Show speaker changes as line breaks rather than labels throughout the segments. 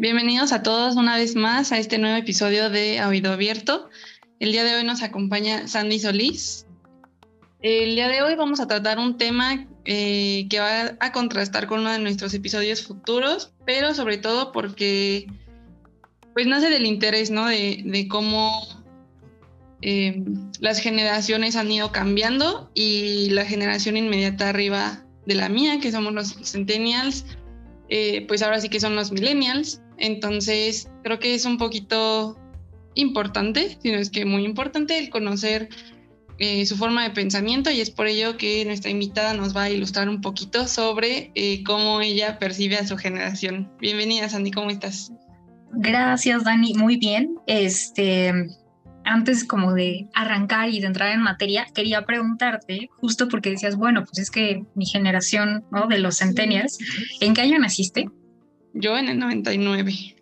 Bienvenidos a todos una vez más a este nuevo episodio de Oído Abierto. El día de hoy nos acompaña Sandy Solís. El día de hoy vamos a tratar un tema eh, que va a contrastar con uno de nuestros episodios futuros, pero sobre todo porque pues nace del interés, ¿no? De, cómo eh, las generaciones han ido cambiando y la generación inmediata arriba de la mía, que somos los centennials, eh, pues ahora sí que son los millennials. Entonces, creo que es un poquito importante, si no es que muy importante, el conocer eh, su forma de pensamiento y es por ello que nuestra invitada nos va a ilustrar un poquito sobre eh, cómo ella percibe a su generación. Bienvenida, Sandy, ¿cómo estás?
Gracias, Dani. Muy bien. Este, antes como de arrancar y de entrar en materia, quería preguntarte, justo porque decías, bueno, pues es que mi generación, ¿no? De los centennials, ¿en qué año naciste?
Yo en el 99.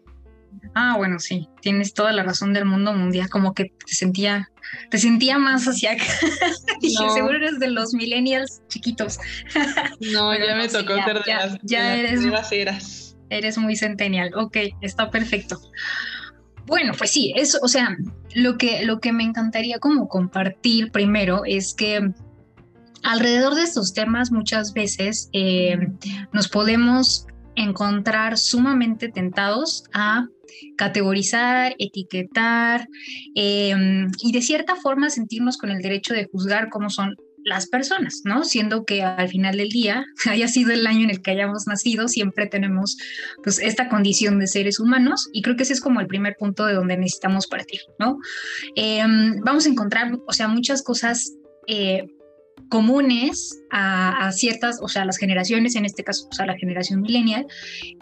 Ah, bueno, sí, tienes toda la razón del mundo mundial, como que te sentía, te sentía más hacia acá. Dije, seguro eres de los millennials chiquitos.
no, ya me tocó ser de, las, ya eres,
eras. Eres muy centennial, ok, está perfecto. Bueno, pues sí, eso, o sea, lo que, lo que me encantaría como compartir primero es que alrededor de estos temas muchas veces eh, nos podemos encontrar sumamente tentados a categorizar, etiquetar em, y de cierta forma sentirnos con el derecho de juzgar cómo son las personas, ¿no? Siendo que al final del día, haya sido el año en el que hayamos nacido, siempre tenemos pues esta condición de seres humanos y creo que ese es como el primer punto de donde necesitamos partir, ¿no? Em, vamos a encontrar, o sea, muchas cosas eh, comunes a, ciertas, o sea, las generaciones, en este caso, o a la generación millennial,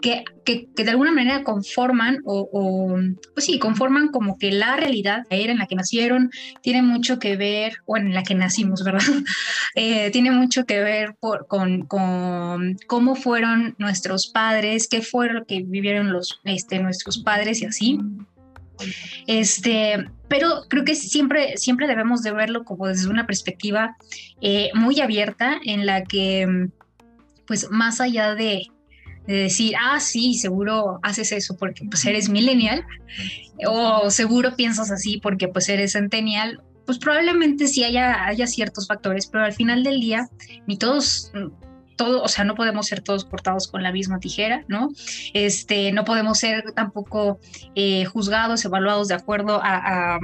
que, que, de alguna manera conforman o, pues sí, conforman como que la realidad, la era en la que nacieron, tiene mucho que ver, o en la que nacimos, ¿verdad? Eh, tiene mucho que ver por, con, con, cómo fueron nuestros padres, qué fue lo que vivieron los, este, nuestros padres y así. Este, pero creo que siempre, siempre debemos de verlo como desde una perspectiva eh, muy abierta en la que, pues más allá de, decir, ah, sí, seguro haces eso porque pues eres millennial, o seguro piensas así porque pues eres centennial, pues probablemente sí haya, haya ciertos factores, pero al final del día ni todos todo, o sea, no podemos ser todos cortados con la misma tijera, ¿no? Este, no podemos ser tampoco eh, juzgados, evaluados de acuerdo a,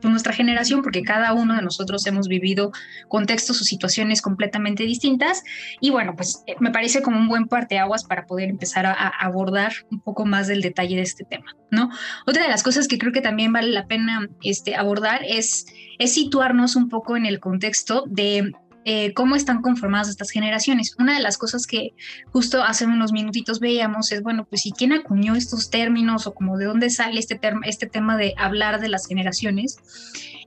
pues, nuestra generación, porque cada uno de nosotros hemos vivido contextos o situaciones completamente distintas. Y bueno, pues eh, me parece como un buen parteaguas para poder empezar a, abordar un poco más del detalle de este tema, ¿no? Otra de las cosas que creo que también vale la pena este, abordar es, es situarnos un poco en el contexto de eh, cómo están conformadas estas generaciones. Una de las cosas que justo hace unos minutitos veíamos es, bueno, pues si quién acuñó estos términos o como de dónde sale este, este tema de hablar de las generaciones.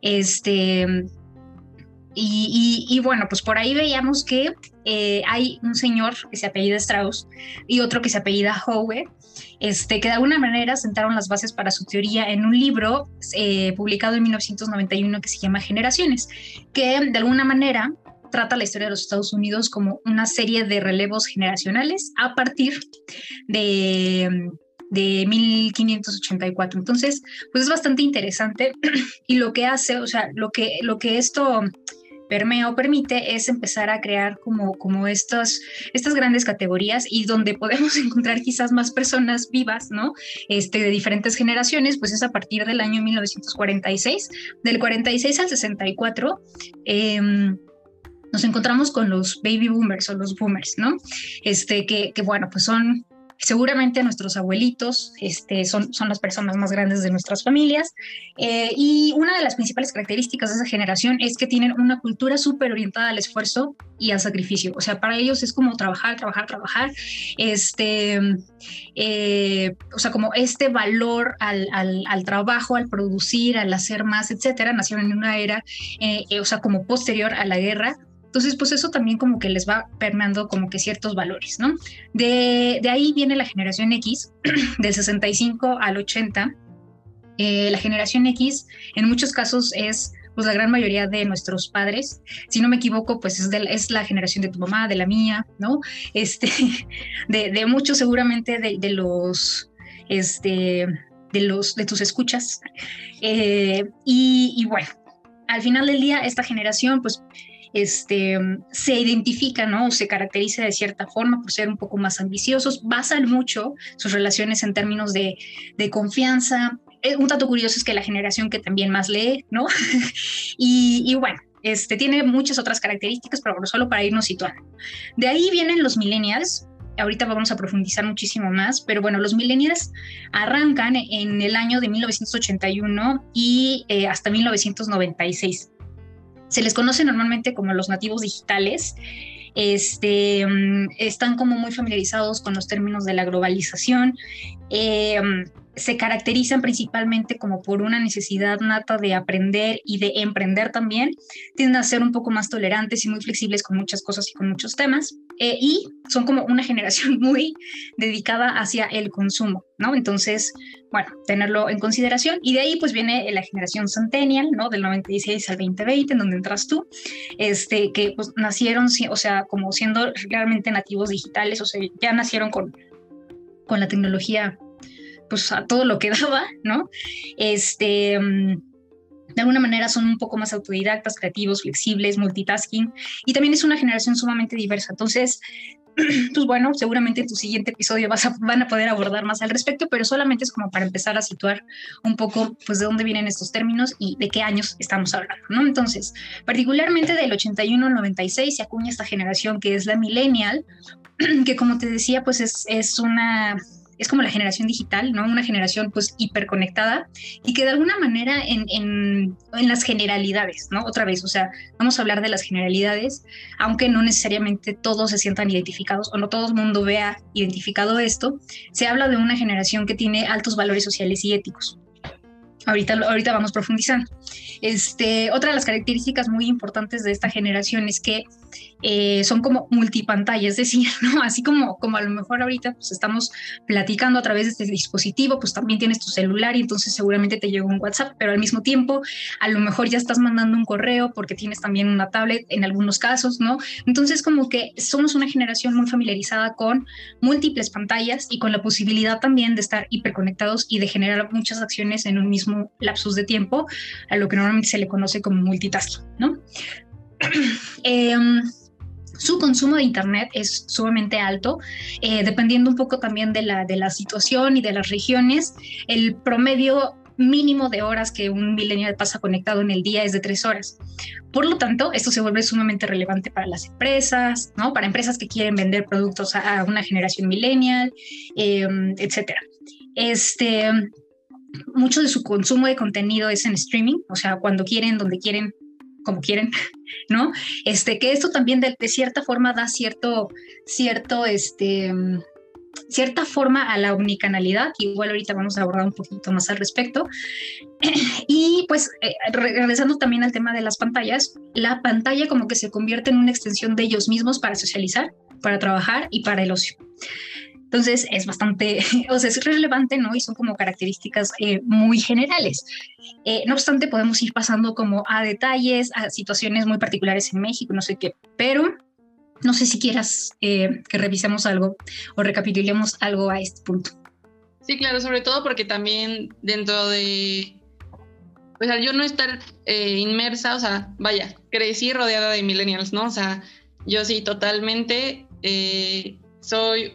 Este, y, bueno, pues por ahí veíamos que eh, hay un señor que se apellida Strauss y otro que se apellida Howe, este, que de alguna manera sentaron las bases para su teoría en un libro eh, publicado en 1991 que se llama Generaciones, que de alguna manera trata la historia de los Estados Unidos como una serie de relevos generacionales a partir de, de 1584. Entonces, pues es bastante interesante y lo que hace, o sea, lo que, lo que esto permea o permite es empezar a crear como, como estas, estas grandes categorías y donde podemos encontrar quizás más personas vivas, ¿no? Este, de diferentes generaciones, pues es a partir del año 1946, del 46 al 64. Eh, em, nos encontramos con los baby boomers o los boomers, ¿no? Este, que, que bueno, pues son seguramente nuestros abuelitos este, son, son las personas más grandes de nuestras familias eh, y una de las principales características de esa generación es que tienen una cultura súper orientada al esfuerzo y al sacrificio. O sea, para ellos es como trabajar, trabajar, trabajar, este, eh, o sea, como este valor al, al, al, trabajo, al producir, al hacer más, etcétera. Nacieron en una era, eh, o sea, como posterior a la guerra entonces, pues eso también como que les va permeando como que ciertos valores, ¿no? De, ahí viene la generación X, del 65 al 80. Eh, la generación X en muchos casos es pues la gran mayoría de nuestros padres. Si no me equivoco, pues es, es la generación de tu mamá, de la mía, ¿no? Este, de, muchos seguramente de, los, este, de los, de tus escuchas. Eh, y, y bueno, al final del día, esta generación, pues este, se identifica, ¿no? O se caracteriza de cierta forma por ser un poco más ambiciosos, basan mucho sus relaciones en términos de, de confianza. Eh, un dato curioso es que la generación que también más lee, ¿no? y, y, bueno, este, tiene muchas otras características, pero solo para irnos situando. De ahí vienen los millennials, ahorita vamos a profundizar muchísimo más, pero bueno, los millennials arrancan en el año de 1981 y eh, hasta 1996 se les conoce normalmente como los nativos digitales. Este, mm, están como muy familiarizados con los términos de la globalización. Eh, se caracterizan principalmente como por una necesidad nata de aprender y de emprender también. Tienden a ser un poco más tolerantes y muy flexibles con muchas cosas y con muchos temas. Eh, y son como una generación muy dedicada hacia el consumo, ¿no? Entonces, bueno, tenerlo en consideración. Y de ahí pues viene la generación Centennial, ¿no? Del 96 al 2020, en donde entras tú, este, que pues nacieron, o sea, como siendo realmente nativos digitales, o sea, ya nacieron con, con la tecnología pues a todo lo que daba, ¿no? Este, mm, de alguna manera son un poco más autodidactas, creativos, flexibles, multitasking, y también es una generación sumamente diversa. Entonces, pues bueno, seguramente en tu siguiente episodio vas a, van a poder abordar más al respecto, pero solamente es como para empezar a situar un poco, pues, de dónde vienen estos términos y de qué años estamos hablando, ¿no? Entonces, particularmente del 81 al 96 se acuña esta generación que es la millennial, que como te decía, pues es, es una es como la generación digital, ¿no? Una generación pues hiperconectada y que de alguna manera en, en, las generalidades, ¿no? Otra vez, o sea, vamos a hablar de las generalidades, aunque no necesariamente todos se sientan identificados o no todo el mundo vea identificado esto, se habla de una generación que tiene altos valores sociales y éticos. Ahorita, ahorita vamos profundizando. Este, otra de las características muy importantes de esta generación es que eh, son como multipantalla, es decir, ¿no? así como, como a lo mejor ahorita pues estamos platicando a través de este dispositivo, pues también tienes tu celular y entonces seguramente te llegó un WhatsApp, pero al mismo tiempo a lo mejor ya estás mandando un correo porque tienes también una tablet en algunos casos, ¿no? Entonces como que somos una generación muy familiarizada con múltiples pantallas y con la posibilidad también de estar hiperconectados y de generar muchas acciones en un mismo lapsus de tiempo, a lo que normalmente se le conoce como multitasking, ¿no? Em, su consumo de Internet es sumamente alto, eh, dependiendo un poco también de la, de la situación y de las regiones. El promedio mínimo de horas que un millennial pasa conectado en el día es de tres horas. Por lo tanto, esto se vuelve sumamente relevante para las empresas, ¿no? Para empresas que quieren vender productos a, una generación millennial, eh, etcétera. Este, mucho de su consumo de contenido es en streaming, o sea, cuando quieren, donde quieren, como quieren, ¿no? Este, que esto también de, cierta forma da cierto, cierto, este, cierta forma a la omnicanalidad, que igual ahorita vamos a abordar un poquito más al respecto. Y pues, eh, regresando también al tema de las pantallas, la pantalla como que se convierte en una extensión de ellos mismos para socializar, para trabajar y para el ocio. Entonces es bastante, o sea, es relevante, ¿no? Y son como características eh, muy generales. Eh, no obstante, podemos ir pasando como a detalles, a situaciones muy particulares en México, no sé qué, pero no sé si quieras eh, que revisemos algo o recapitulemos algo a este punto.
Sí, claro, sobre todo porque también dentro de, pues al yo no estar inmersa, o sea, vaya, crecí rodeada de millennials, ¿no? O sea, yo sí, totalmente soy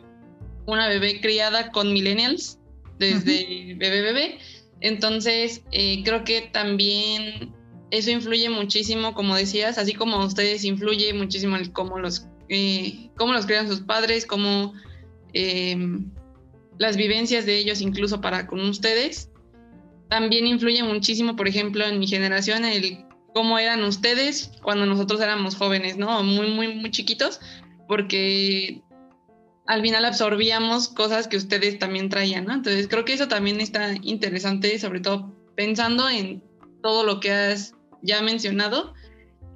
una bebé criada con millennials desde bebé bebé. Entonces, eh, creo que también eso influye muchísimo, como decías, así como a ustedes influye muchísimo el cómo los, eh, cómo los crean sus padres, cómo em, las vivencias de ellos incluso para con ustedes. También influye muchísimo, por ejemplo, en mi generación, el cómo eran ustedes cuando nosotros éramos jóvenes, ¿no? Muy, muy, muy chiquitos, porque al final absorbíamos cosas que ustedes también traían, ¿no? Entonces creo que eso también está interesante, sobre todo pensando en todo lo que has ya mencionado.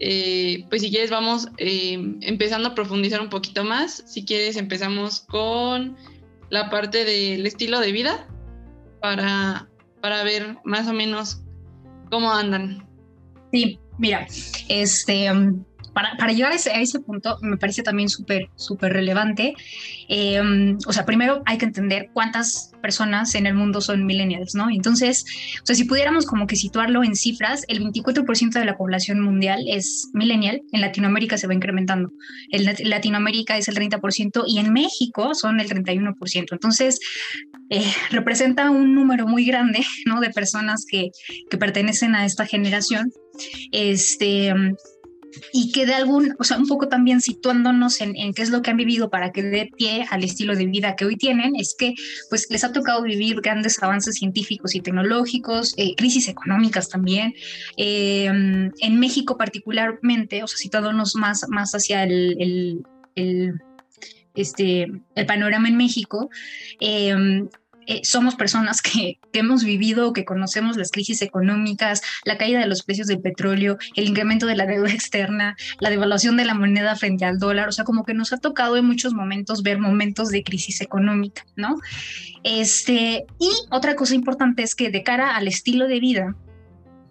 Eh, pues si quieres vamos eh, empezando a profundizar un poquito más. Si quieres empezamos con la parte del estilo de vida para, para ver más o menos cómo andan.
Sí, mira, este, um, para, llegar a ese, punto me parece también súper, súper relevante. Em, o sea, primero hay que entender cuántas personas en el mundo son millennials, ¿no? Entonces, o sea, si pudiéramos como que situarlo en cifras, el 24% de la población mundial es millennial, en Latinoamérica se va incrementando. En Latinoamérica es el 30% y en México son el 31%. Entonces, eh, representa un número muy grande, ¿no? De personas que, que pertenecen a esta generación. Este, y que de algún, o sea, un poco también situándonos en, qué es lo que han vivido para que dé pie al estilo de vida que hoy tienen, es que pues les ha tocado vivir grandes avances científicos y tecnológicos, eh, crisis económicas también. Em, en México particularmente, o sea, situándonos más, más hacia el, el, este, el panorama en México, eh, eh, somos personas que, hemos vivido, que conocemos las crisis económicas, la caída de los precios del petróleo, el incremento de la deuda externa, la devaluación de la moneda frente al dólar, o sea, como que nos ha tocado en muchos momentos ver momentos de crisis económica, ¿no? Este, y otra cosa importante es que de cara al estilo de vida,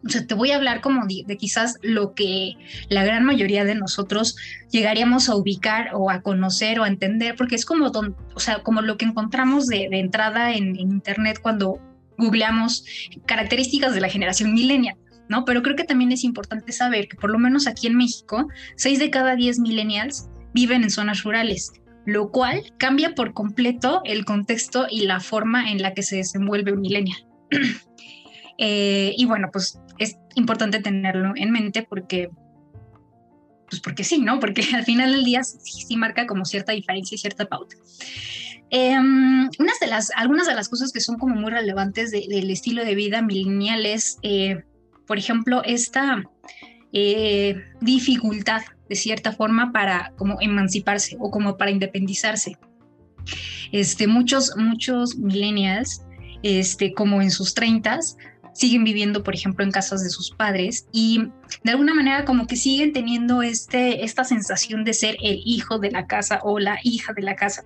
o sea, te voy a hablar como de, quizás lo que la gran mayoría de nosotros llegaríamos a ubicar o a conocer o a entender, porque es como, o sea, como lo que encontramos de, entrada en, Internet cuando googleamos características de la generación millennial. ¿no? Pero creo que también es importante saber que por lo menos aquí en México, 6 de cada 10 millennials viven en zonas rurales, lo cual cambia por completo el contexto y la forma en la que se desenvuelve un millennial. Eh, y bueno, pues es importante tenerlo en mente porque, pues porque sí, ¿no? Porque al final del día sí, marca como cierta diferencia y cierta pauta. Em, unas de las, algunas de las cosas que son como muy relevantes del estilo de vida milenial es, eh, por ejemplo, esta eh, dificultad de cierta forma para como emanciparse o como para independizarse. Este, muchos, muchos millennials, este, como en sus treintas, siguen viviendo, por ejemplo, en casas de sus padres y de alguna manera como que siguen teniendo este, esta sensación de ser el hijo de la casa o la hija de la casa.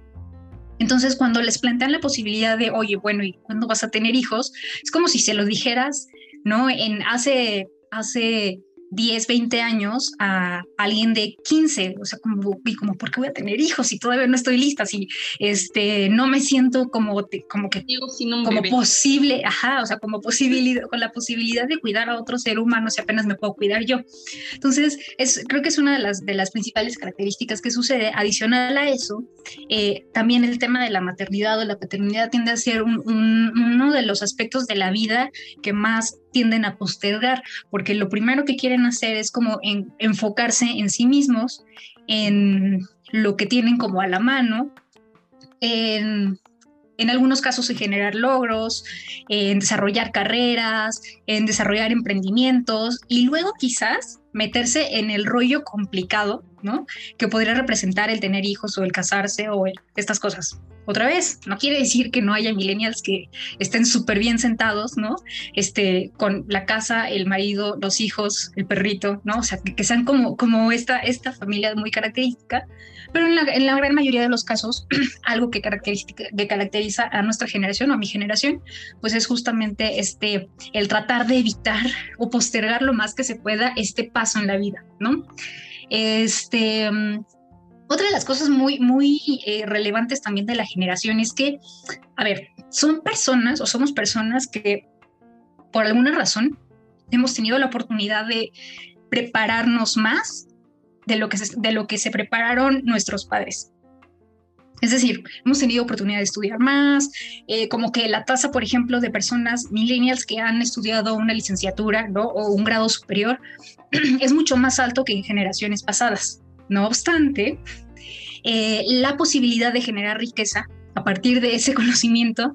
Entonces, cuando les plantean la posibilidad de, oye, bueno, ¿y cuándo vas a tener hijos? Es como si se lo dijeras, ¿no? En hace, hace 10, 20 años a alguien de 15, o sea, como, y como, ¿por qué voy a tener hijos si todavía no estoy lista? Si este, no me siento como, como que, como posible, ajá, o sea, como posibilidad, con la posibilidad de cuidar a otro ser humano si apenas me puedo cuidar yo. Entonces, es, creo que es una de las, de las principales características que sucede. Adicional a eso, eh, también el tema de la maternidad o la paternidad tiende a ser uno de los aspectos de la vida que más tienden a postergar, porque lo primero que quieren hacer es como enfocarse en sí mismos, en lo que tienen como a la mano, en, en algunos casos en generar logros, en desarrollar carreras, en desarrollar emprendimientos y luego quizás meterse en el rollo complicado, ¿no? Que podría representar el tener hijos o el casarse o estas cosas otra vez, no quiere decir que no haya millennials que estén súper bien sentados, ¿no? Este, con la casa, el marido, los hijos, el perrito, ¿no? O sea, que, sean como, como esta, esta familia muy característica, pero en la, gran mayoría de los casos, algo que, caracteriza a nuestra generación o a mi generación, pues es justamente este, el tratar de evitar o postergar lo más que se pueda este paso en la vida, ¿no? Este, otra de las cosas muy, muy eh, relevantes también de la generación es que, a ver, son personas o somos personas que por alguna razón hemos tenido la oportunidad de prepararnos más de lo que se, de lo que se prepararon nuestros padres. Es decir, hemos tenido oportunidad de estudiar más, eh, como que la tasa, por ejemplo, de personas millennials que han estudiado una licenciatura ¿no? o un grado superior es mucho más alto que en generaciones pasadas. No obstante, eh, la posibilidad de generar riqueza a partir de ese conocimiento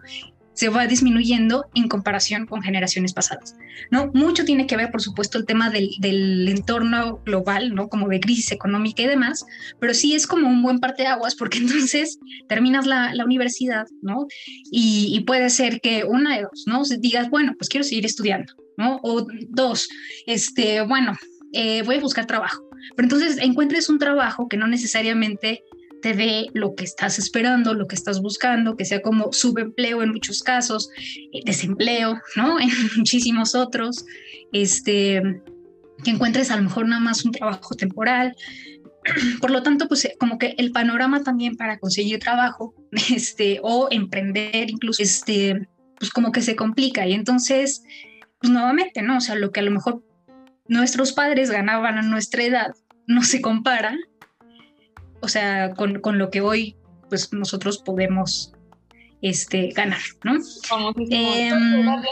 se va disminuyendo en comparación con generaciones pasadas. ¿no? Mucho tiene que ver, por supuesto, el tema del, entorno global, ¿no? como de crisis económica y demás, pero sí es como un buen parte de aguas porque entonces terminas la, universidad ¿no? Y, puede ser que una de dos, ¿no? digas, bueno, pues quiero seguir estudiando, ¿no? o dos, este, bueno, eh, voy a buscar trabajo. Pero entonces encuentres un trabajo que no necesariamente te dé lo que estás esperando, lo que estás buscando, que sea como subempleo en muchos casos, eh, desempleo, ¿no? En muchísimos otros. Este, que encuentres a lo mejor nada más un trabajo temporal. Por lo tanto, pues como que el panorama también para conseguir trabajo, este, o emprender incluso, este, pues como que se complica. Y entonces, pues nuevamente, ¿no? O sea, lo que a lo mejor nuestros padres ganaban a nuestra edad no se compara, o sea, con, con lo que hoy, pues nosotros podemos este, ganar, ¿no?
Como eh,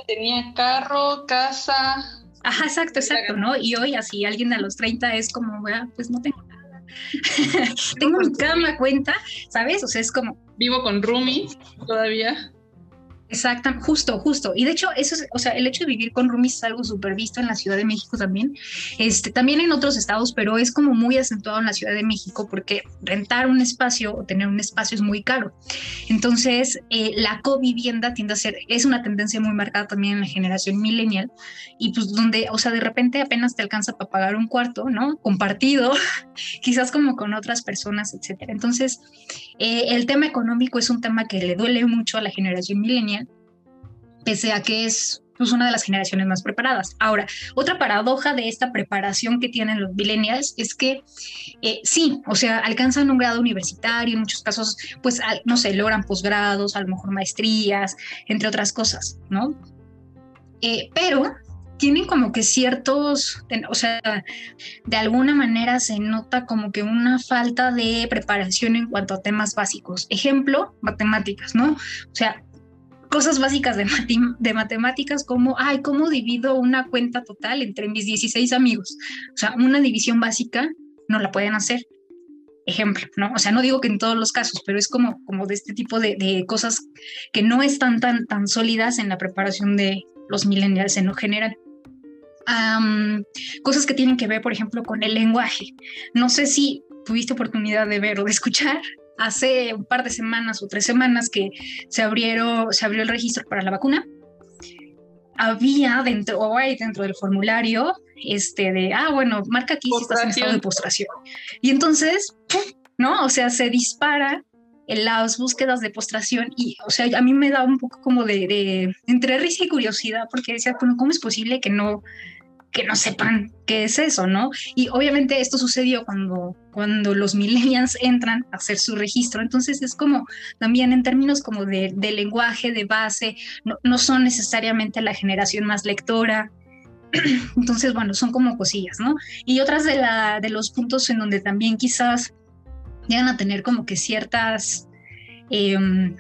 tenía carro, casa.
Ajá, exacto, exacto, ¿no? Y hoy así alguien a los 30 es como, pues no tengo nada. tengo mi cama, cuenta, ¿sabes? O sea, es como...
Vivo con roomies todavía.
Exacto, justo, justo. Y de hecho, eso es, o sea, el hecho de vivir con roomies es algo súper visto en la Ciudad de México también. Este, también en otros estados, pero es como muy acentuado en la Ciudad de México porque rentar un espacio o tener un espacio es muy caro. Entonces, eh, la covivienda tiende a ser, es una tendencia muy marcada también en la generación millennial y pues donde, o sea, de repente apenas te alcanza para pagar un cuarto, ¿no? Compartido, quizás como con otras personas, etcétera. Entonces, eh, el tema económico es un tema que le duele mucho a la generación millennial pese a que es pues, una de las generaciones más preparadas. Ahora, otra paradoja de esta preparación que tienen los millennials es que eh, sí, o sea, alcanzan un grado universitario, en muchos casos, pues, no sé, logran posgrados, a lo mejor maestrías, entre otras cosas, ¿no? Eh, pero tienen como que ciertos, o sea, de alguna manera se nota como que una falta de preparación en cuanto a temas básicos. Ejemplo, matemáticas, ¿no? O sea, cosas básicas de, de, matemáticas como, ay, ¿cómo divido una cuenta total entre mis 16 amigos? O sea, una división básica no la pueden hacer. Ejemplo, ¿no? O sea, no digo que en todos los casos, pero es como, como de este tipo de, de cosas que no están tan, tan sólidas en la preparación de los millennials en lo general. cosas que tienen que ver, por ejemplo, con el lenguaje. No sé si tuviste oportunidad de ver o de escuchar hace un par de semanas o tres semanas que se, abrieron, se abrió el registro para la vacuna, había dentro, o hay dentro del formulario, este de, ah, bueno, marca aquí si estás en estado de postración. Y entonces, ¿no? O sea, se dispara en las búsquedas de postración y, o sea, a mí me da un poco como de, de entre risa y curiosidad porque decía, bueno, ¿cómo es posible que no, que no sepan qué es eso, ¿no? Y obviamente esto sucedió cuando, cuando los millennials entran a hacer su registro, entonces es como también en términos como de, lenguaje, de base, no, son necesariamente la generación más lectora, entonces, bueno, son como cosillas, ¿no? Y otras de, la, de los puntos en donde también quizás llegan a tener como que ciertas... Em,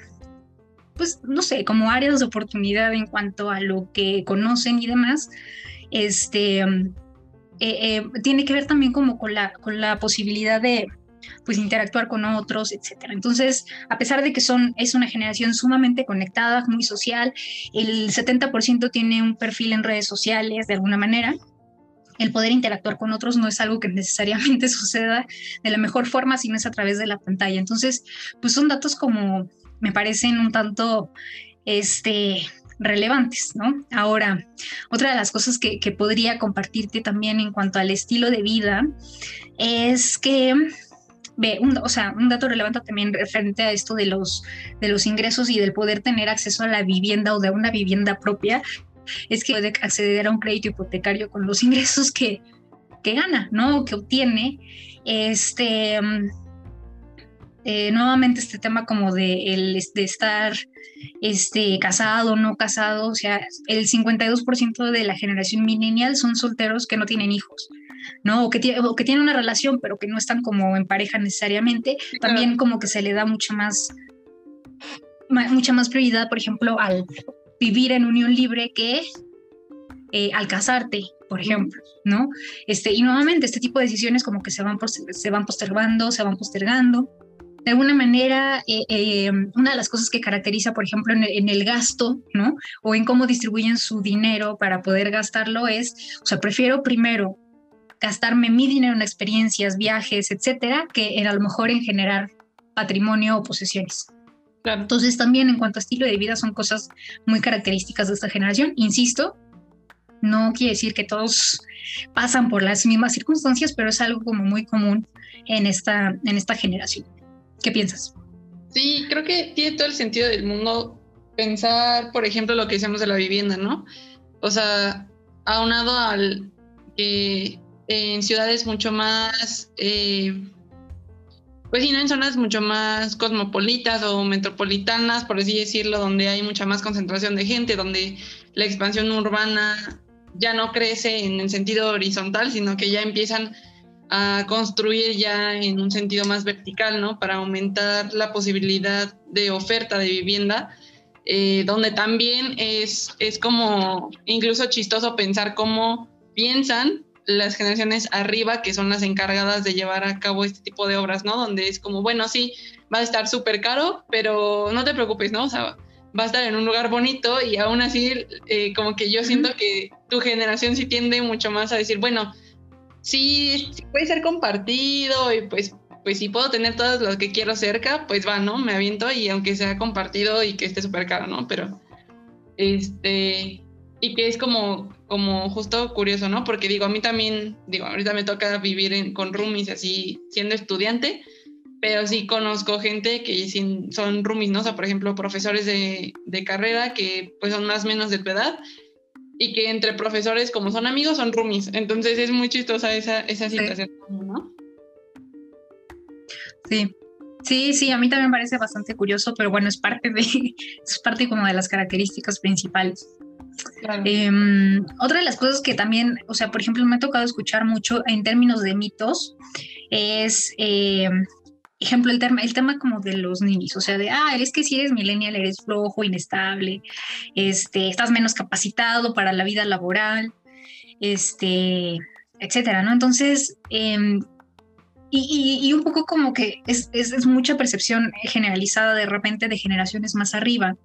pues no sé, como áreas de oportunidad en cuanto a lo que conocen y demás, este, mm, eh, eh, tiene que ver también como con la, posibilidad de pues interactuar con otros, etcétera. Entonces, a pesar de que son, es una generación sumamente conectada, muy social, el 70% tiene un perfil en redes sociales de alguna manera, el poder interactuar con otros no es algo que necesariamente suceda de la mejor forma, sino es a través de la pantalla. Entonces, pues son datos como me parecen un tanto, este, relevantes, ¿no? Ahora, otra de las cosas que, podría compartirte también en cuanto al estilo de vida es que ve, un, o sea, un dato relevante también referente a esto de los, de los ingresos y del poder tener acceso a la vivienda o de una vivienda propia, es que puede acceder a un crédito hipotecario con los ingresos que, que gana, ¿no? Que obtiene. Este, eh, nuevamente este tema como de, el, de estar este, casado, no casado, o sea, el 52% de la generación millennial son solteros que no tienen hijos. ¿no? O que, o que tienen una relación, pero que no están como en pareja necesariamente, también como que se le da mucho más, mucha más prioridad, por ejemplo, al vivir en unión libre que eh, al casarte, por ejemplo, ¿no? Este, y nuevamente este tipo de decisiones como que se van, se van postergando, se van postergando de alguna manera, eh, eh, una de las cosas que caracteriza, por ejemplo, en el, gasto, ¿no? O en cómo distribuyen su dinero para poder gastarlo es, o sea, prefiero primero gastarme mi dinero en experiencias, viajes, etcétera, que en, a lo mejor en generar patrimonio o posesiones. Entonces, también en cuanto a estilo de vida, son cosas muy características de esta generación. Insisto, no quiere decir que todos pasan por las mismas circunstancias, pero es algo como muy común en esta, en esta generación. ¿Qué piensas?
Sí, creo que tiene todo el sentido del mundo pensar, por ejemplo, lo que decíamos de la vivienda, ¿no? O sea, aunado al eh, en ciudades mucho más, eh, pues sí, ¿no? En zonas mucho más cosmopolitas o metropolitanas, por así decirlo, donde hay mucha más concentración de gente, donde la expansión urbana ya no crece en el sentido horizontal, sino que ya empiezan a construir ya en un sentido más vertical, ¿no? Para aumentar la posibilidad de oferta de vivienda, eh, donde también es, es como incluso chistoso pensar cómo piensan las generaciones arriba, que son las encargadas de llevar a cabo este tipo de obras, ¿no? Donde es como, bueno, sí, va a estar súper caro, pero no te preocupes, ¿no? O sea, va a estar en un lugar bonito y aún así, eh, como que yo siento que tu generación sí tiende mucho más a decir, bueno, sí, puede ser compartido y pues, pues si puedo tener todos los que quiero cerca, pues va, ¿no? Me aviento y aunque sea compartido y que esté súper caro, ¿no? Pero, este, y que es como, como justo curioso, ¿no? Porque digo, a mí también, digo, ahorita me toca vivir con roomies así, siendo estudiante, pero sí conozco gente que son roomies, ¿no? O sea, por ejemplo, profesores de, de carrera que pues son más o menos de tu edad y que entre profesores, como son amigos, son roomies. Entonces es muy chistosa esa, esa situación, ¿no?
Sí, Sí, sí, a mí también me parece bastante curioso, pero bueno, es parte de, es parte como de las características principales. Em, otra de las cosas que también, o sea, por ejemplo, me ha tocado escuchar mucho en términos de mitos es, em, ejemplo, el tema, el tema como de los niños, o sea, de, ah, es que si eres millennial eres flojo, inestable, este, estás menos capacitado para la vida laboral, este, etcétera, ¿no? Entonces, em, y, y, un poco como que es, es, es, mucha percepción generalizada de repente de generaciones más arriba,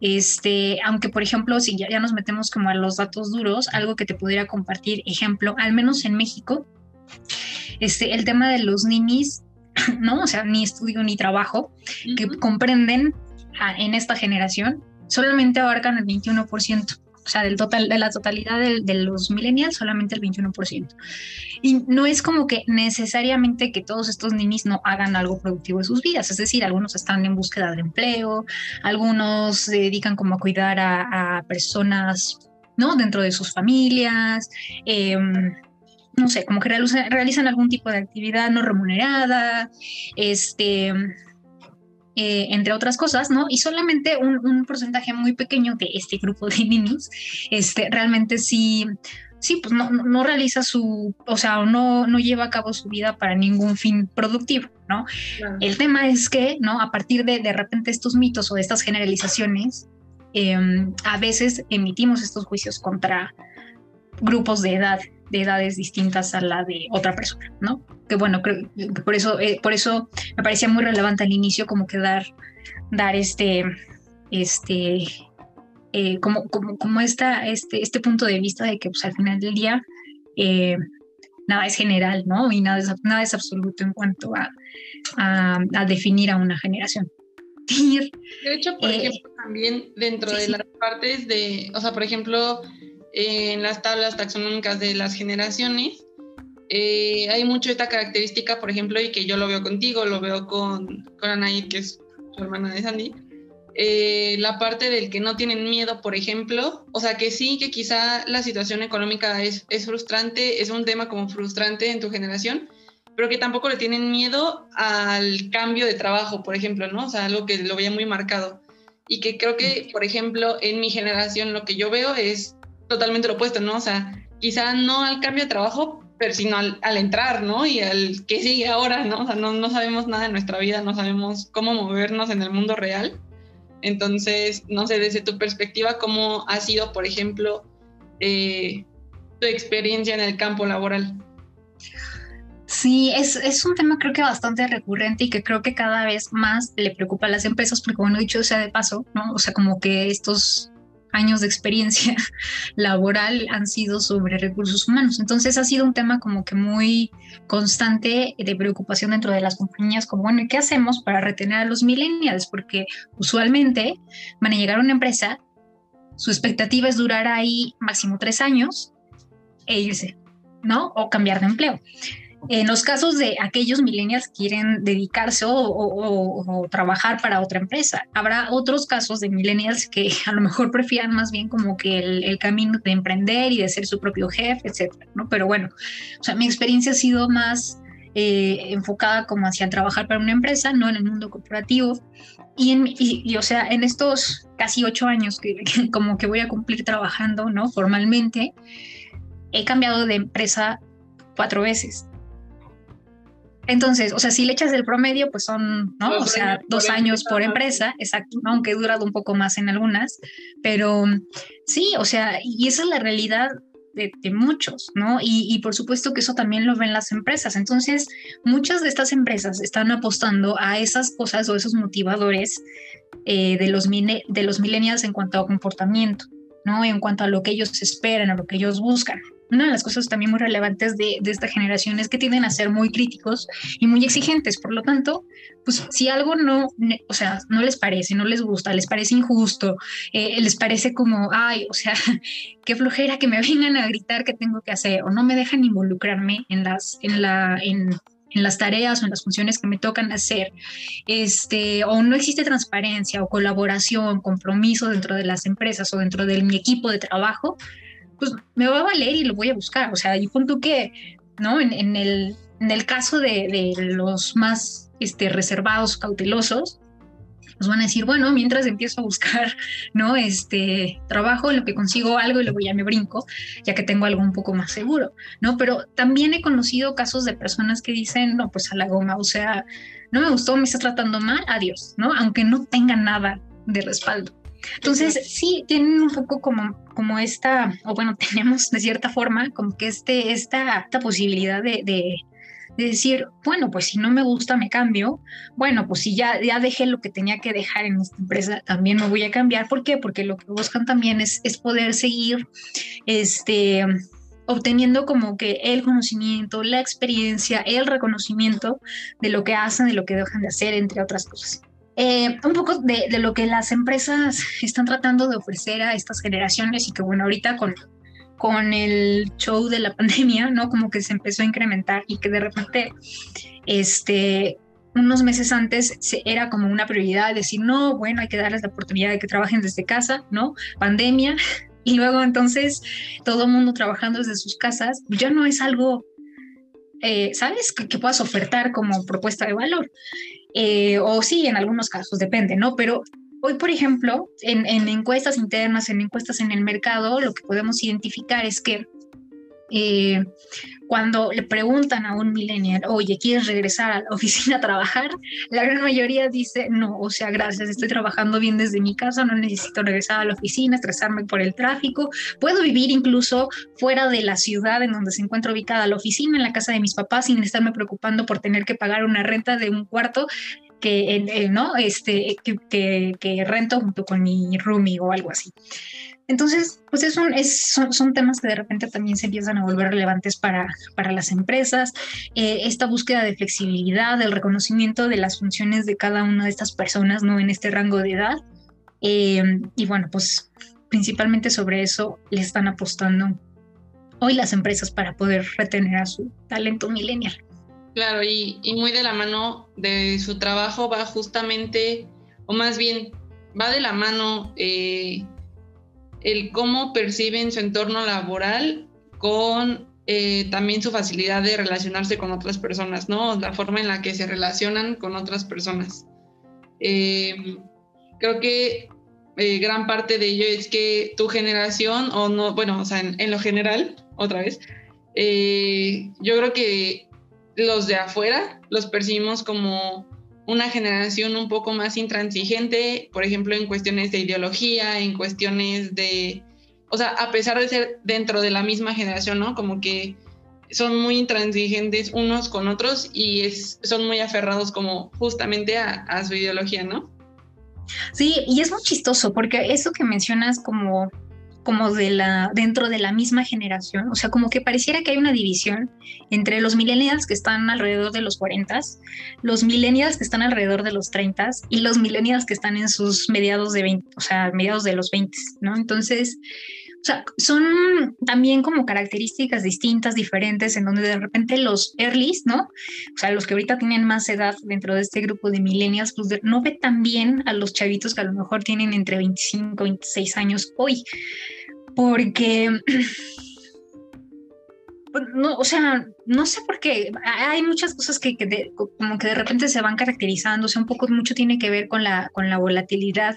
este, aunque por ejemplo, si ya, nos metemos como a los datos duros, algo que te pudiera compartir, ejemplo, al menos en México, este, el tema de los ninis, ¿no? O sea, ni estudio ni trabajo, que comprenden en esta generación, solamente abarcan el 21% o sea, del total, de la totalidad de, los millennials, solamente el 21%. Y no es como que necesariamente que todos estos ninis no hagan algo productivo en sus vidas, es decir, algunos están en búsqueda de empleo, algunos se dedican como a cuidar a, personas, ¿no? Dentro de sus familias, em, no sé, como que realizan, realizan, algún tipo de actividad no remunerada, este, eh, entre otras cosas, ¿no? Y solamente un, porcentaje muy pequeño de este grupo de niños, este, realmente sí, sí, pues no, no realiza su, o sea, no, no lleva a cabo su vida para ningún fin productivo, ¿no? El tema es que, ¿no? A partir de de repente estos mitos o de estas generalizaciones, em, a veces emitimos estos juicios contra grupos de edad de edades distintas a la de otra persona, ¿no? Que bueno, creo que por eso, eh, por eso me parecía muy relevante al inicio como que dar, dar este, este, eh, como, como, como esta, este, este punto de vista de que pues, al final del día eh, nada es general, ¿no? Y nada es, nada es absoluto en cuanto a, a, definir a una generación.
De hecho, por ejemplo, también dentro de las partes de, o sea, por ejemplo, en las tablas taxonómicas de las generaciones, eh, hay mucho esta característica, por ejemplo, y que yo lo veo contigo, lo veo con, con Anaí, que es su hermana de Sandy, eh, la parte del que no tienen miedo, por ejemplo, o sea, que sí, que quizá la situación económica es, es frustrante, es un tema como frustrante en tu generación, pero que tampoco le tienen miedo al cambio de trabajo, por ejemplo, ¿no? O sea, algo que lo veía muy marcado. Y que creo que, por ejemplo, en mi generación lo que yo veo es totalmente lo opuesto, ¿no? O sea, quizá no al cambio de trabajo, pero sino al, entrar, ¿no? Y al que sigue ahora, ¿no? O sea, no, no, sabemos nada de nuestra vida, no sabemos cómo movernos en el mundo real. Entonces, no sé, desde tu perspectiva, ¿cómo ha sido, por ejemplo, eh, tu experiencia en el campo laboral?
Sí, es, es, un tema creo que bastante recurrente y que creo que cada vez más le preocupa a las empresas, porque bueno, dicho sea de paso, ¿no? O sea, como que estos años de experiencia laboral han sido sobre recursos humanos. Entonces ha sido un tema como que muy constante de preocupación dentro de las compañías, como, bueno, ¿y qué hacemos para retener a los millennials? Porque usualmente van a llegar a una empresa, su expectativa es durar ahí máximo tres años e irse, ¿no? O cambiar de empleo. En los casos de aquellos millennials que quieren dedicarse o, trabajar para otra empresa. Habrá otros casos de millennials que a lo mejor prefieran más bien como que el, camino de emprender y de ser su propio jefe, etcétera, ¿no? Pero bueno, o sea, mi experiencia ha sido más eh, enfocada como hacia trabajar para una empresa, no en el mundo corporativo. Y, en, y, o sea, en estos casi ocho años que, como que voy a cumplir trabajando, ¿no? Formalmente, he cambiado de empresa cuatro veces. Entonces, o sea, si le echas el promedio, pues son, ¿no? o sea, dos años por empresa, exacto, aunque he durado un poco más en algunas, pero sí, o sea, y esa es la realidad de, muchos, ¿no? Y, por supuesto que eso también lo ven las empresas. Entonces, muchas de estas empresas están apostando a esas cosas o esos motivadores eh, de, los de los millennials en cuanto a comportamiento, ¿no? En cuanto a lo que ellos esperan, a lo que ellos buscan una de las cosas también muy relevantes de, esta generación es que tienden a ser muy críticos y muy exigentes. Por lo tanto, pues si algo no, o sea, no les parece, no les gusta, les parece injusto, eh, les parece como, ay, o sea, qué flojera que me vengan a gritar qué tengo que hacer o no me dejan involucrarme en las, en la, en las tareas o en las funciones que me tocan hacer, este, o no existe transparencia o colaboración, compromiso dentro de las empresas o dentro de mi equipo de trabajo, pues me va a valer y lo voy a buscar. O sea, y punto que, ¿no? En, el, en el caso de, de, los más este, reservados, cautelosos, nos van a decir, bueno, mientras empiezo a buscar, ¿no? Este trabajo, en lo que consigo algo y luego ya me brinco, ya que tengo algo un poco más seguro, ¿no? Pero también he conocido casos de personas que dicen, no, pues a la goma, o sea, no me gustó, me está tratando mal, adiós, ¿no? Aunque no tenga nada de respaldo. Entonces, sí, tienen un poco como, como esta, o bueno, tenemos de cierta forma como que este, esta, esta posibilidad de, de, decir, bueno, pues si no me gusta, me cambio. Bueno, pues si ya, ya dejé lo que tenía que dejar en esta empresa, también me voy a cambiar. ¿Por qué? Porque lo que buscan también es, es poder seguir este, obteniendo como que el conocimiento, la experiencia, el reconocimiento de lo que hacen, de lo que dejan de hacer, entre otras cosas. Eh, un poco de, lo que las empresas están tratando de ofrecer a estas generaciones y que bueno, ahorita con, con el show de la pandemia, ¿no? Como que se empezó a incrementar y que de repente, este, unos meses antes era como una prioridad decir, no, bueno, hay que darles la oportunidad de que trabajen desde casa, ¿no? Pandemia. Y luego entonces todo el mundo trabajando desde sus casas, ya no es algo, eh, ¿sabes? Que, que puedas ofertar como propuesta de valor. Eh, o sí, en algunos casos, depende, ¿no? Pero hoy, por ejemplo, en, encuestas internas, en encuestas en el mercado, lo que podemos identificar es que eh, cuando le preguntan a un millennial, oye, ¿quieres regresar a la oficina a trabajar? La gran mayoría dice, no, o sea, gracias, estoy trabajando bien desde mi casa, no necesito regresar a la oficina, estresarme por el tráfico, puedo vivir incluso fuera de la ciudad en donde se encuentra ubicada la oficina, en la casa de mis papás, sin estarme preocupando por tener que pagar una renta de un cuarto que, ¿no? este, que, que rento junto con mi roomie o algo así. Entonces, pues es es, son, temas que de repente también se empiezan a volver relevantes para, para las empresas. Eh, esta búsqueda de flexibilidad, del reconocimiento de las funciones de cada una de estas personas, ¿no? En este rango de edad. Eh, y bueno, pues principalmente sobre eso le están apostando hoy las empresas para poder retener a su talento millennial.
Claro, y, y muy de la mano de su trabajo va justamente, o más bien, va de la mano eh, el cómo perciben su entorno laboral con eh, también su facilidad de relacionarse con otras personas, ¿no? La forma en la que se relacionan con otras personas. Eh, creo que eh, gran parte de ello es que tu generación, o no, bueno, o sea, en, lo general, otra vez, yo creo que los de afuera los percibimos como una generación un poco más intransigente, por ejemplo, en cuestiones de ideología, en cuestiones de, o sea, a pesar de ser dentro de la misma generación, ¿no? Como que son muy intransigentes unos con otros y es, son muy aferrados como justamente a, a su ideología, ¿no?
Sí, y es muy chistoso porque eso que mencionas como como de la, dentro de la misma generación, o sea, como que pareciera que hay una división entre los millennials que están alrededor de los 40, los millennials que están alrededor de los 30 y los millennials que están en sus mediados de 20, o sea, mediados de los 20, ¿no? Entonces, O sea, son también como características distintas, diferentes, en donde de repente los earlys, ¿no? O sea, los que ahorita tienen más edad dentro de este grupo de millennials, pues no ve tan bien a los chavitos que a lo mejor tienen entre 25 y 26 años hoy. Porque pues, no, o sea, no sé por qué, hay muchas cosas que, como que de repente se van caracterizando, o sea, un poco mucho tiene que ver con la, con la volatilidad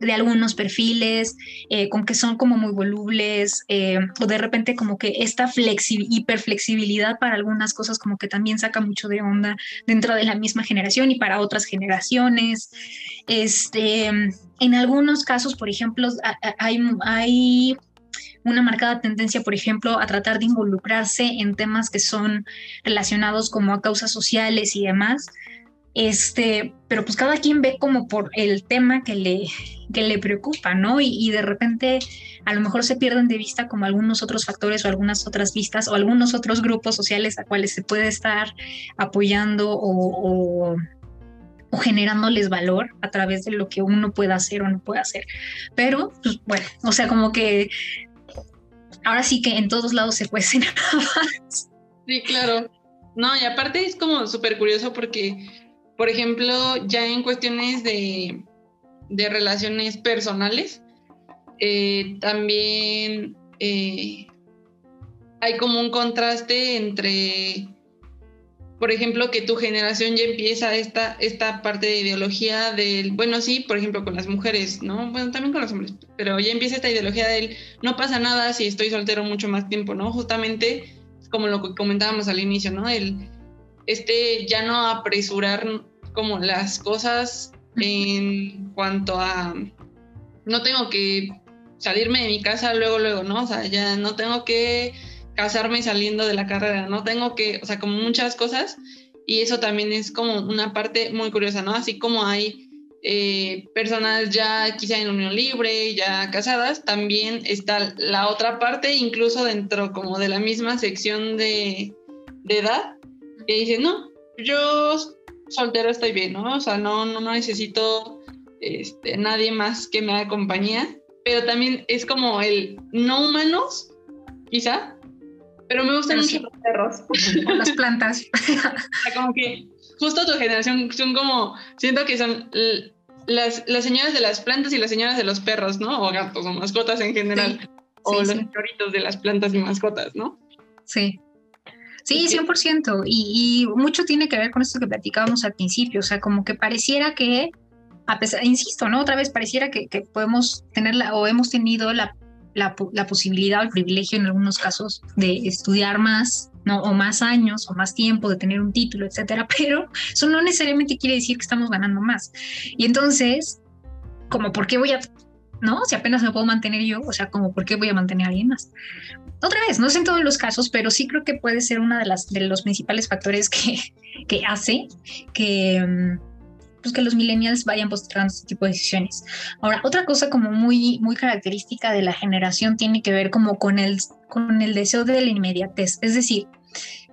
de algunos perfiles, eh, con que son como muy volubles, eh, o de repente como que esta hiperflexibilidad para algunas cosas como que también saca mucho de onda dentro de la misma generación y para otras generaciones. Este, en algunos casos, por ejemplo, hay, hay una marcada tendencia, por ejemplo, a tratar de involucrarse en temas que son relacionados como a causas sociales y demás. Este, pero pues cada quien ve como por el tema que le, que le preocupa, ¿no? Y, de repente a lo mejor se pierden de vista como algunos otros factores o algunas otras vistas o algunos otros grupos sociales a cuales se puede estar apoyando o, generándoles valor a través de lo que uno pueda hacer o no pueda hacer. Pero, pues bueno, o sea, como que ahora sí que en todos lados se puede habas.
Sí, claro. No, y aparte es como súper curioso porque, por ejemplo, ya en cuestiones de, relaciones personales, eh, también eh, hay como un contraste entre por ejemplo, que tu generación ya empieza esta, esta parte de ideología del, bueno, sí, por ejemplo, con las mujeres, ¿no? Bueno, también con los hombres, pero ya empieza esta ideología del, no pasa nada si estoy soltero mucho más tiempo, ¿no? Justamente como lo que comentábamos al inicio, ¿no? El, este, ya no apresurar como las cosas en cuanto a, no tengo que salirme de mi casa luego, luego, ¿no? O sea, ya no tengo que casarme saliendo de la carrera, no tengo que, o sea, como muchas cosas, y eso también es como una parte muy curiosa, ¿no? Así como hay eh, personas ya quizá en unión libre, ya casadas, también está la otra parte, incluso dentro como de la misma sección de, de edad, que dice, no, yo soltero estoy bien, ¿no? O sea, no, no, necesito este, nadie más que me haga compañía, pero también es como el no humanos, quizá, pero me gustan mucho los perros.
las plantas.
como que justo tu generación son como, siento que son las, las señoras de las plantas y las señoras de los perros, ¿no? O gatos o mascotas en general. o los señoritos de las plantas y mascotas, ¿no?
Sí. Sí, 100%. Y, y mucho tiene que ver con esto que platicábamos al principio. O sea, como que pareciera que a pesar, insisto, ¿no? Otra vez pareciera que, que podemos tenerla o hemos tenido la la, posibilidad o el privilegio en algunos casos de estudiar más, ¿no? O más años o más tiempo, de tener un título, etcétera, pero eso no necesariamente quiere decir que estamos ganando más. Y entonces, como, ¿por qué voy a, no? Si apenas me puedo mantener yo, o sea, como, ¿por qué voy a mantener a alguien más? Otra vez, no sé en todos los casos, pero sí creo que puede ser uno de, las, de los principales factores que, que hace que mm, pues que los millennials vayan postergando este tipo de decisiones. Ahora, otra cosa como muy, muy característica de la generación tiene que ver como con el, con el deseo de la inmediatez. Es decir,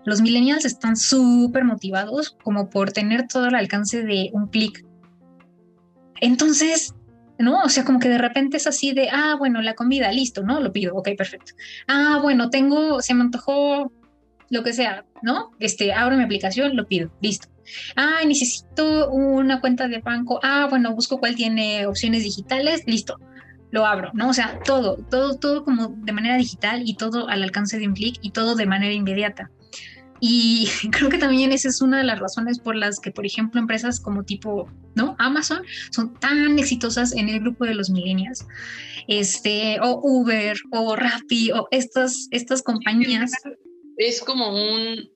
los millennials están súper motivados como por tener todo el alcance de un clic. Entonces, ¿no? O sea, como que de repente es así de, ah, bueno, la comida, listo, ¿no? Lo pido, ok, perfecto. Ah, bueno, tengo, se me antojó lo que sea, ¿no? Este, abro mi aplicación, lo pido, listo. Ah, necesito una cuenta de banco. Ah, bueno, busco cuál tiene opciones digitales, listo, lo abro, ¿no? O sea, todo, todo, todo como de manera digital y todo al alcance de un clic y todo de manera inmediata. Y creo que también esa es una de las razones por las que, por ejemplo, empresas como tipo, ¿no? Amazon son tan exitosas en el grupo de los millennials. Este, o Uber, o Rappi, o estas, estas compañías
es como un,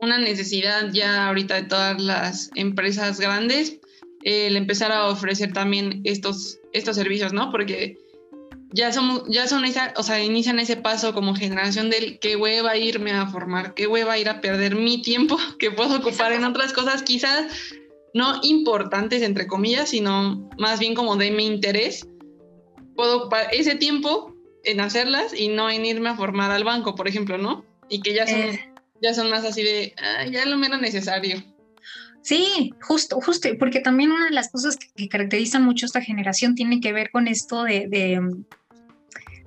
una necesidad ya ahorita de todas las empresas grandes el empezar a ofrecer también estos, estos servicios, ¿no? Porque ya somos, ya son esa, o sea, inician ese paso como generación del qué hueva irme a formar, qué hueva ir a perder mi tiempo que puedo ocupar en otras cosas quizás no importantes entre comillas, sino más bien como de mi interés. Puedo ocupar ese tiempo en hacerlas y no en irme a formar al banco, por ejemplo, ¿no? y que ya son, eh. ya son más así de, ah, ya lo menos necesario.
Sí, justo, justo, porque también una de las cosas que, caracterizan mucho esta generación tiene que ver con esto de,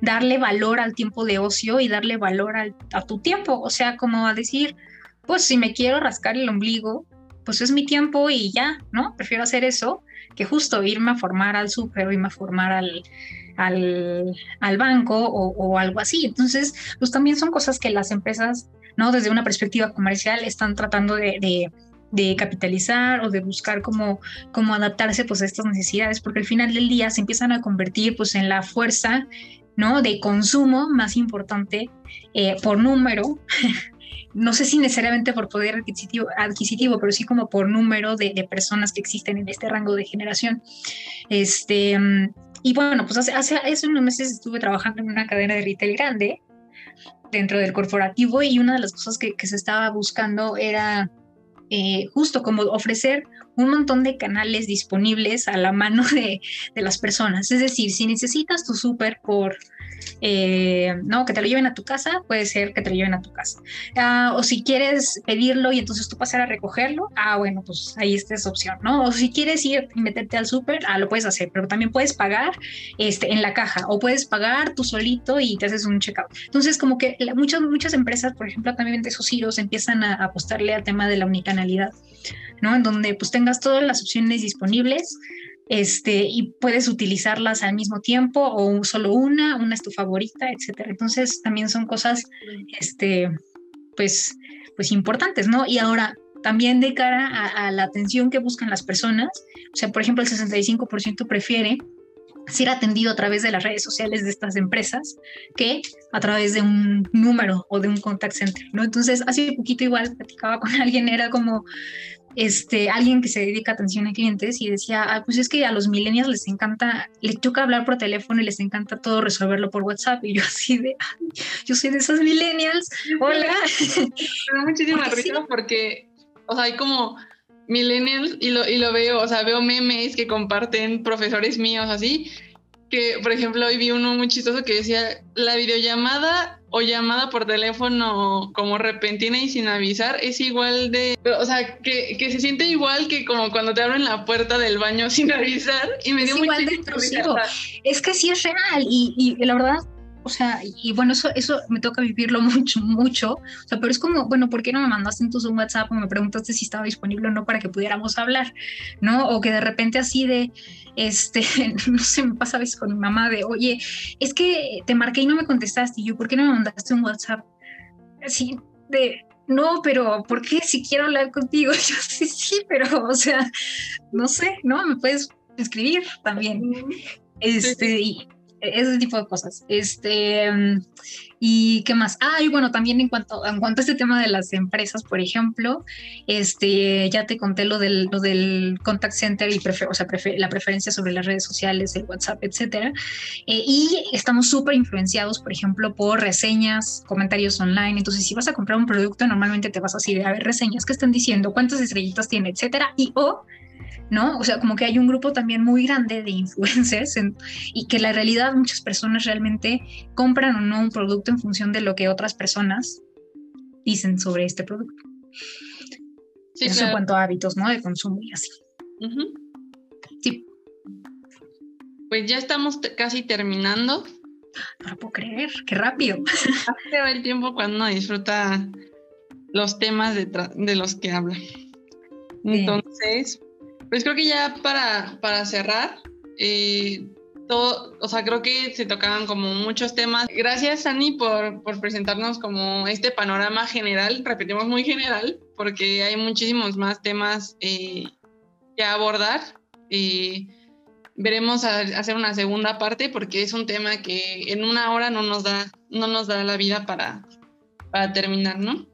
darle valor al tiempo de ocio y darle valor a tu tiempo. O sea, como a decir, pues si me quiero rascar el ombligo, pues es mi tiempo y ya, ¿no? Prefiero hacer eso que justo irme a formar al súper o irme a formar al, al, banco o, algo así. Entonces, pues también son cosas que las empresas, ¿no? Desde una perspectiva comercial están tratando de, de capitalizar o de buscar cómo, cómo adaptarse pues a estas necesidades, porque al final del día se empiezan a convertir pues en la fuerza ¿no? de consumo más importante eh, por número no sé si necesariamente por poder adquisitivo, adquisitivo pero sí como por número de, personas que existen en este rango de generación. Este, y bueno, pues hace, hace, unos meses estuve trabajando en una cadena de retail grande dentro del corporativo y una de las cosas que, se estaba buscando era eh, justo como ofrecer un montón de canales disponibles a la mano de, de las personas. Es decir, si necesitas tu súper por eh, no, que te lo lleven a tu casa, puede ser que te lo lleven a tu casa. Ah, o si quieres pedirlo y entonces tú pasar a recogerlo, ah, bueno, pues ahí está esa opción, ¿no? O si quieres ir y meterte al súper, ah, lo puedes hacer, pero también puedes pagar este, en la caja o puedes pagar tú solito y te haces un checkout. Entonces, como que muchas, muchas empresas, por ejemplo, también de esos giros empiezan a apostarle al tema de la unicanalidad, ¿no? En donde pues tengas todas las opciones disponibles este, y puedes utilizarlas al mismo tiempo o solo una, una es tu favorita, etcétera. Entonces también son cosas, este, pues, pues importantes, ¿no? Y ahora también de cara a, la atención que buscan las personas, o sea, por ejemplo, el 65% prefiere ser atendido a través de las redes sociales de estas empresas que a través de un número o de un contact center, ¿no? Entonces, hace poquito igual platicaba con alguien, era como, este, alguien que se dedica a atención a clientes y decía, ah, pues es que a los millennials les encanta, les toca hablar por teléfono y les encanta todo resolverlo por WhatsApp. Y yo así de, yo soy de esos millennials, hola.
Me da muchísima risa porque, o sea, hay como millennials y lo, y lo veo, o sea, veo memes que comparten profesores míos así, que por ejemplo hoy vi uno muy chistoso que decía, la videollamada o llamada por teléfono como repentina y sin avisar es igual de, o sea, que, que se siente igual que como cuando te abren la puerta del baño sin avisar y me dio
es igual de intrusivo. Es que sí es real y, y la verdad o sea, y, bueno, eso, eso me toca vivirlo mucho, mucho, o sea, pero es como, bueno, ¿por qué no me mandaste entonces un WhatsApp o me preguntaste si estaba disponible o no para que pudiéramos hablar, ¿no? O que de repente así de, este, no sé, me pasa a veces con mi mamá de, oye, es que te marqué y no me contestaste, y yo, ¿por qué no me mandaste un WhatsApp? Así de, no, pero ¿por qué si quiero hablar contigo? Yo sí, sí, pero, o sea, no sé, ¿no? Me puedes escribir también. Este, y, ese tipo de cosas. Este, ¿Y qué más? Ah, y bueno, también en cuanto, en cuanto a este tema de las empresas, por ejemplo, este, ya te conté lo del, lo del contact center y o sea, la preferencia sobre las redes sociales, el WhatsApp, etcétera. Eh, y estamos súper influenciados, por ejemplo, por reseñas, comentarios online. Entonces, si vas a comprar un producto, normalmente te vas así de a ver reseñas que están diciendo, cuántas estrellitas tiene, etcétera. Y o ¿no? O sea, como que hay un grupo también muy grande de influencers y que la realidad muchas personas realmente compran o no un producto en función de lo que otras personas dicen sobre este producto. Sí, Eso en cuanto a hábitos, ¿no? De consumo y así. Sí.
Pues ya estamos casi terminando.
No lo puedo creer, qué rápido.
Se va el tiempo cuando uno disfruta los temas de, los que habla. Entonces, pues creo que ya para, para cerrar, eh, todo, o sea, creo que se tocaban como muchos temas. Gracias, Sani, por, por presentarnos como este panorama general, repetimos muy general, porque hay muchísimos más temas eh, que abordar. y veremos a, hacer una segunda parte porque es un tema que en una hora no nos da, no nos da la vida para, para terminar, ¿no?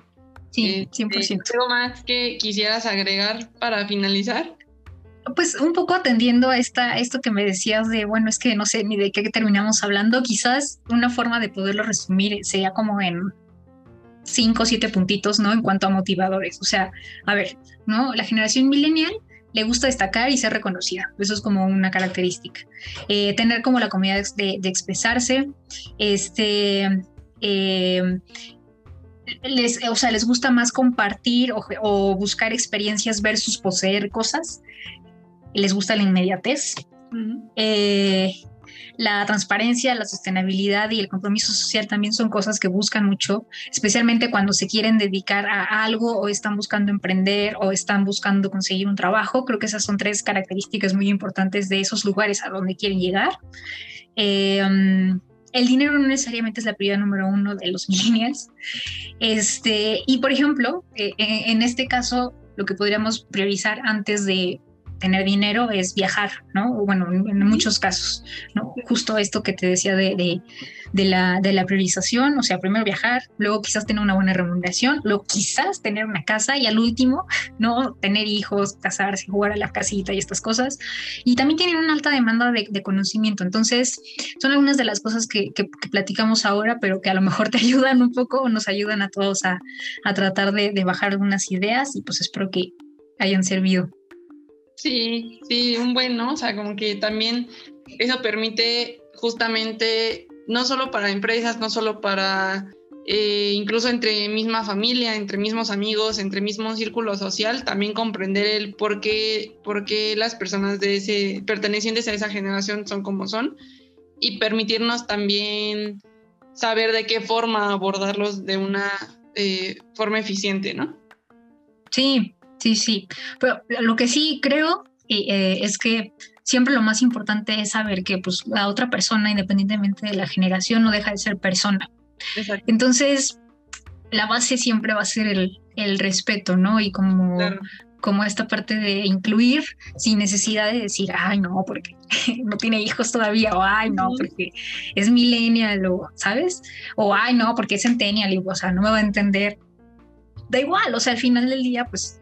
Sí, 100%.
Eh, ¿Algo más que quisieras agregar para finalizar?
Pues un poco atendiendo a esta, esto que me decías de, bueno, es que no sé ni de qué terminamos hablando, quizás una forma de poderlo resumir sería como en cinco o siete puntitos, ¿no? En cuanto a motivadores. O sea, a ver, ¿no? La generación millennial le gusta destacar y ser reconocida. Eso es como una característica. Eh, tener como la comodidad de, expresarse, este, eh, les, o sea, les gusta más compartir o, o, buscar experiencias versus poseer cosas les gusta la inmediatez. Eh, la transparencia, la sostenibilidad y el compromiso social también son cosas que buscan mucho, especialmente cuando se quieren dedicar a algo o están buscando emprender o están buscando conseguir un trabajo. Creo que esas son tres características muy importantes de esos lugares a donde quieren llegar. Eh, um, el dinero no necesariamente es la prioridad número uno de los millennials. Este, y por ejemplo, eh, en este caso, lo que podríamos priorizar antes de tener dinero es viajar, ¿no? Bueno, en, muchos casos, ¿no? Justo esto que te decía de, de, la, de la priorización, o sea, primero viajar, luego quizás tener una buena remuneración, luego quizás tener una casa y al último, ¿no? Tener hijos, casarse, jugar a la casita y estas cosas. Y también tienen una alta demanda de, conocimiento. Entonces, son algunas de las cosas que, que, platicamos ahora, pero que a lo mejor te ayudan un poco o nos ayudan a todos a, a tratar de, de bajar algunas ideas y pues espero que hayan servido.
Sí, sí, un buen, ¿no? O sea, como que también eso permite justamente, no solo para empresas, no solo para, eh, incluso entre misma familia, entre mismos amigos, entre mismo círculo social, también comprender el por qué, por qué las personas de ese, pertenecientes a esa generación son como son y permitirnos también saber de qué forma abordarlos de una eh, forma eficiente, ¿no?
Sí, Sí, sí, pero lo que sí creo eh, es que siempre lo más importante es saber que pues, la otra persona, independientemente de la generación, no deja de ser persona. Entonces, la base siempre va a ser el, el respeto, ¿no? Y como, como esta parte de incluir sin necesidad de decir, ay, no, porque no tiene hijos todavía, o ay, no, porque es millennial, o, ¿sabes? O ay, no, porque es centennial, y, o sea, no me va a entender. Da igual, o sea, al final del día, pues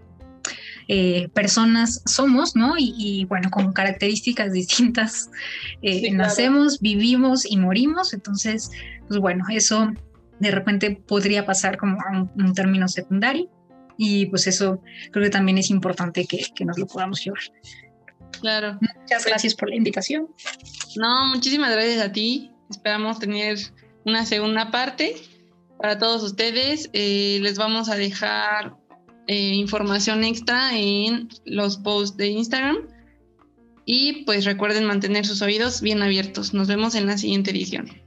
eh, personas somos, ¿no? Y, bueno, con características distintas eh, nacemos, vivimos y morimos. Entonces, pues bueno, eso de repente podría pasar como un, término secundario y pues eso creo que también es importante que, que nos lo podamos llevar.
Claro.
Muchas gracias por la invitación.
No, muchísimas gracias a ti. Esperamos tener una segunda parte para todos ustedes. Eh, les vamos a dejar eh, información extra en los posts de Instagram. Y pues recuerden mantener sus oídos bien abiertos. Nos vemos en la siguiente edición.